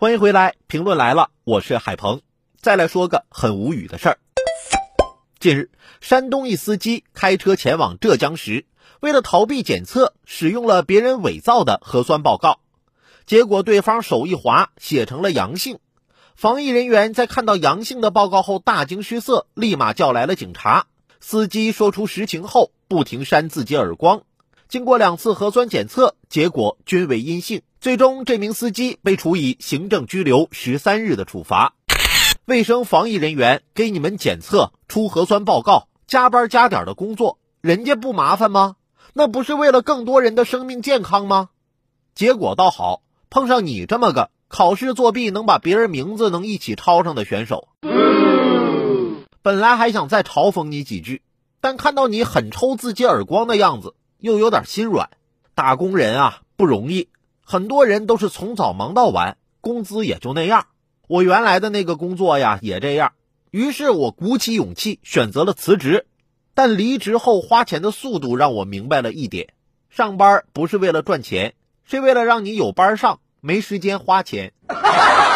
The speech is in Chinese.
欢迎回来，评论来了，我是海鹏。再来说个很无语的事儿。近日，山东一司机开车前往浙江时，为了逃避检测，使用了别人伪造的核酸报告，结果对方手一滑，写成了阳性。防疫人员在看到阳性的报告后大惊失色，立马叫来了警察。司机说出实情后，不停扇自己耳光。经过两次核酸检测，结果均为阴性。最终，这名司机被处以行政拘留十三日的处罚。卫生防疫人员给你们检测、出核酸报告、加班加点的工作，人家不麻烦吗？那不是为了更多人的生命健康吗？结果倒好，碰上你这么个考试作弊能把别人名字能一起抄上的选手。本来还想再嘲讽你几句，但看到你狠抽自己耳光的样子，又有点心软。打工人啊，不容易，很多人都是从早忙到晚，工资也就那样。我原来的那个工作呀，也这样。于是我鼓起勇气选择了辞职，但离职后花钱的速度让我明白了一点：上班不是为了赚钱，是为了让你有班上，没时间花钱。